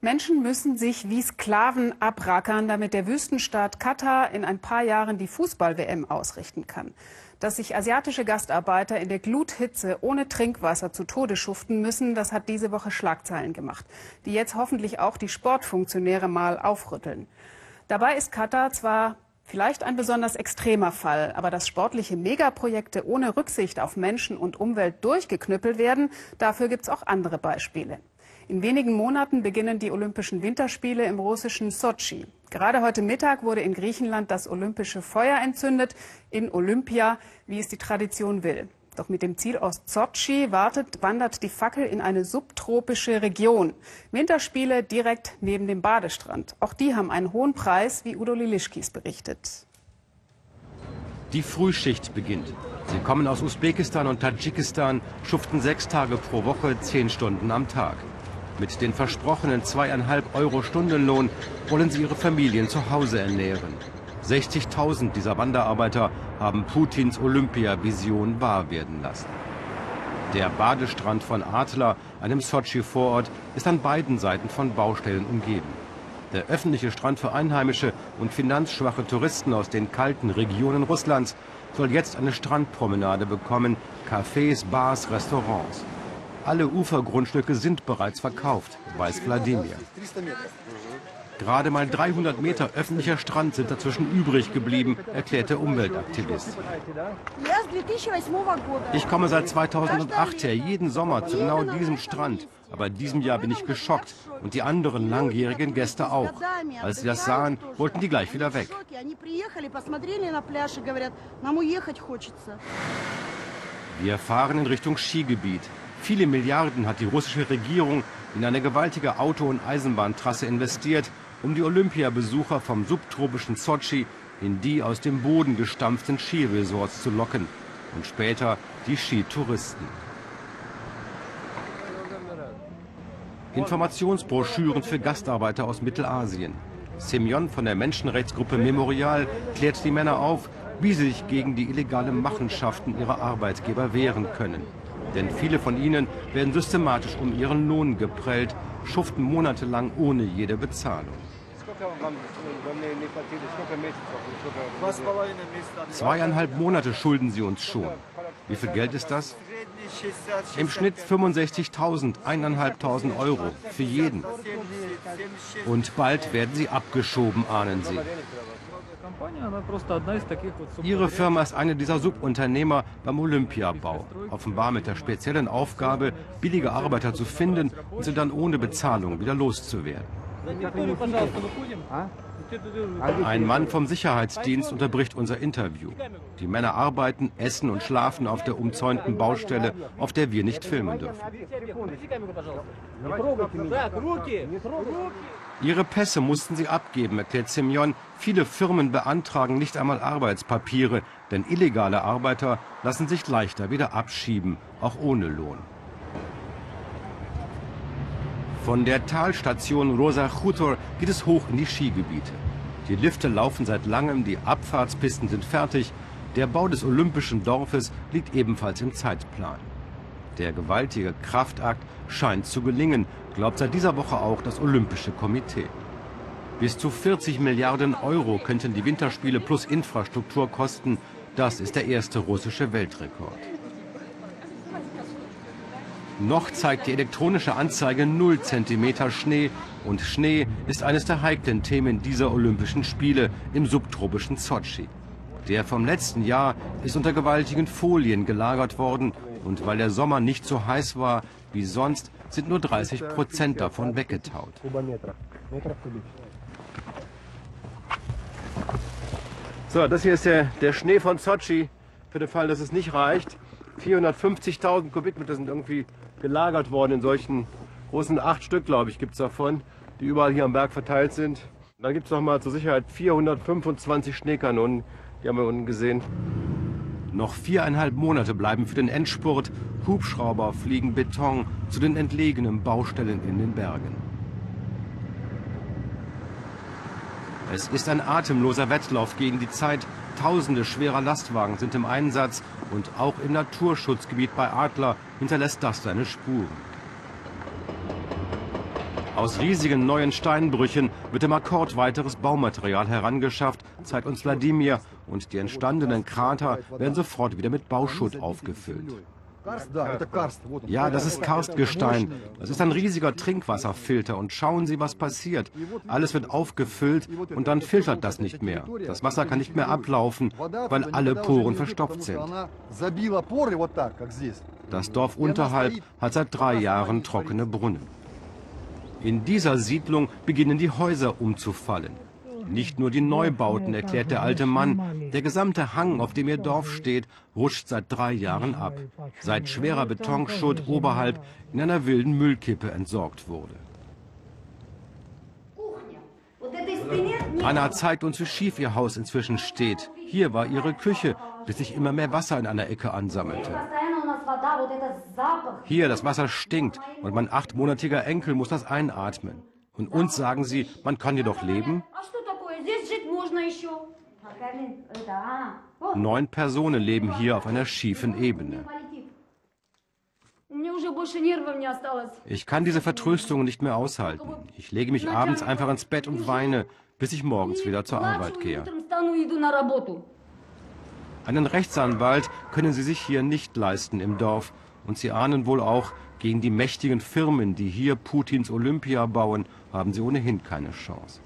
Menschen müssen sich wie Sklaven abrackern, damit der Wüstenstaat Katar in ein paar Jahren die Fußball-WM ausrichten kann. Dass sich asiatische Gastarbeiter in der Gluthitze ohne Trinkwasser zu Tode schuften müssen, das hat diese Woche Schlagzeilen gemacht, die jetzt hoffentlich auch die Sportfunktionäre mal aufrütteln. Dabei ist Katar zwar vielleicht ein besonders extremer Fall, aber dass sportliche Megaprojekte ohne Rücksicht auf Menschen und Umwelt durchgeknüppelt werden, dafür gibt es auch andere Beispiele. In wenigen Monaten beginnen die Olympischen Winterspiele im russischen Sochi. Gerade heute Mittag wurde in Griechenland das olympische Feuer entzündet, in Olympia, wie es die Tradition will. Doch mit dem Ziel aus Sochi wartet, wandert die Fackel in eine subtropische Region. Winterspiele direkt neben dem Badestrand. Auch die haben einen hohen Preis, wie Udo Lilischkis berichtet. Die Frühschicht beginnt. Sie kommen aus Usbekistan und Tadschikistan, schuften sechs Tage pro Woche, zehn Stunden am Tag. Mit den versprochenen zweieinhalb Euro Stundenlohn wollen sie ihre Familien zu Hause ernähren. 60.000 dieser Wanderarbeiter haben Putins Olympia-Vision wahr werden lassen. Der Badestrand von Adler, einem Sochi-Vorort, ist an beiden Seiten von Baustellen umgeben. Der öffentliche Strand für Einheimische und finanzschwache Touristen aus den kalten Regionen Russlands soll jetzt eine Strandpromenade bekommen, Cafés, Bars, Restaurants. Alle Ufergrundstücke sind bereits verkauft, weiß Wladimir. Gerade mal 300 Meter öffentlicher Strand sind dazwischen übrig geblieben, erklärt der Umweltaktivist. Ich komme seit 2008 her, jeden Sommer zu genau diesem Strand. Aber in diesem Jahr bin ich geschockt und die anderen langjährigen Gäste auch. Als sie das sahen, wollten die gleich wieder weg. Wir fahren in Richtung Skigebiet. Viele Milliarden hat die russische Regierung in eine gewaltige Auto- und Eisenbahntrasse investiert, um die Olympiabesucher vom subtropischen Sochi in die aus dem Boden gestampften Skiresorts zu locken und später die Skitouristen. Informationsbroschüren für Gastarbeiter aus Mittelasien. Semyon von der Menschenrechtsgruppe Memorial klärt die Männer auf, wie sie sich gegen die illegale Machenschaften ihrer Arbeitgeber wehren können. Denn viele von ihnen werden systematisch um ihren Lohn geprellt, schuften monatelang ohne jede Bezahlung. Zweieinhalb Monate schulden sie uns schon. Wie viel Geld ist das? Im Schnitt 65.000, eineinhalbtausend Euro für jeden. Und bald werden sie abgeschoben, ahnen sie. Ihre Firma ist eine dieser Subunternehmer beim Olympiabau. Offenbar mit der speziellen Aufgabe, billige Arbeiter zu finden und sie dann ohne Bezahlung wieder loszuwerden. Ein Mann vom Sicherheitsdienst unterbricht unser Interview. Die Männer arbeiten, essen und schlafen auf der umzäunten Baustelle, auf der wir nicht filmen dürfen. Ihre Pässe mussten sie abgeben, erklärt Semyon. Viele Firmen beantragen nicht einmal Arbeitspapiere, denn illegale Arbeiter lassen sich leichter wieder abschieben, auch ohne Lohn. Von der Talstation Rosa Chutor geht es hoch in die Skigebiete. Die Lifte laufen seit langem, die Abfahrtspisten sind fertig. Der Bau des Olympischen Dorfes liegt ebenfalls im Zeitplan. Der gewaltige Kraftakt scheint zu gelingen, glaubt seit dieser Woche auch das Olympische Komitee. Bis zu 40 Milliarden Euro könnten die Winterspiele plus Infrastruktur kosten. Das ist der erste russische Weltrekord. Noch zeigt die elektronische Anzeige 0 cm Schnee und Schnee ist eines der heiklen Themen dieser Olympischen Spiele im subtropischen Sochi. Der vom letzten Jahr ist unter gewaltigen Folien gelagert worden und weil der Sommer nicht so heiß war wie sonst, sind nur 30 Prozent davon weggetaut. So, das hier ist der, der Schnee von Sochi, für den Fall, dass es nicht reicht. 450.000 Kubikmeter sind irgendwie gelagert worden in solchen großen acht Stück, glaube ich, gibt es davon, die überall hier am Berg verteilt sind. Dann gibt es noch mal zur Sicherheit 425 Schneekanonen, die haben wir unten gesehen. Noch viereinhalb Monate bleiben für den Endspurt. Hubschrauber fliegen Beton zu den entlegenen Baustellen in den Bergen. Es ist ein atemloser Wettlauf gegen die Zeit. Tausende schwerer Lastwagen sind im Einsatz und auch im Naturschutzgebiet bei Adler hinterlässt das seine Spuren. Aus riesigen neuen Steinbrüchen wird im Akkord weiteres Baumaterial herangeschafft, zeigt uns Wladimir. Und die entstandenen Krater werden sofort wieder mit Bauschutt aufgefüllt. Ja, das ist Karstgestein. Das ist ein riesiger Trinkwasserfilter. Und schauen Sie, was passiert. Alles wird aufgefüllt und dann filtert das nicht mehr. Das Wasser kann nicht mehr ablaufen, weil alle Poren verstopft sind. Das Dorf unterhalb hat seit drei Jahren trockene Brunnen. In dieser Siedlung beginnen die Häuser umzufallen. Nicht nur die Neubauten, erklärt der alte Mann. Der gesamte Hang, auf dem ihr Dorf steht, rutscht seit drei Jahren ab. Seit schwerer Betonschutt oberhalb in einer wilden Müllkippe entsorgt wurde. Anna zeigt uns, wie schief ihr Haus inzwischen steht. Hier war ihre Küche, bis sich immer mehr Wasser in einer Ecke ansammelte. Hier, das Wasser stinkt und mein achtmonatiger Enkel muss das einatmen. Und uns sagen sie, man kann hier doch leben. Neun Personen leben hier auf einer schiefen Ebene. Ich kann diese Vertröstungen nicht mehr aushalten. Ich lege mich abends einfach ins Bett und weine, bis ich morgens wieder zur Arbeit gehe. Einen Rechtsanwalt können sie sich hier nicht leisten im Dorf. Und sie ahnen wohl auch, gegen die mächtigen Firmen, die hier Putins Olympia bauen, haben sie ohnehin keine Chance.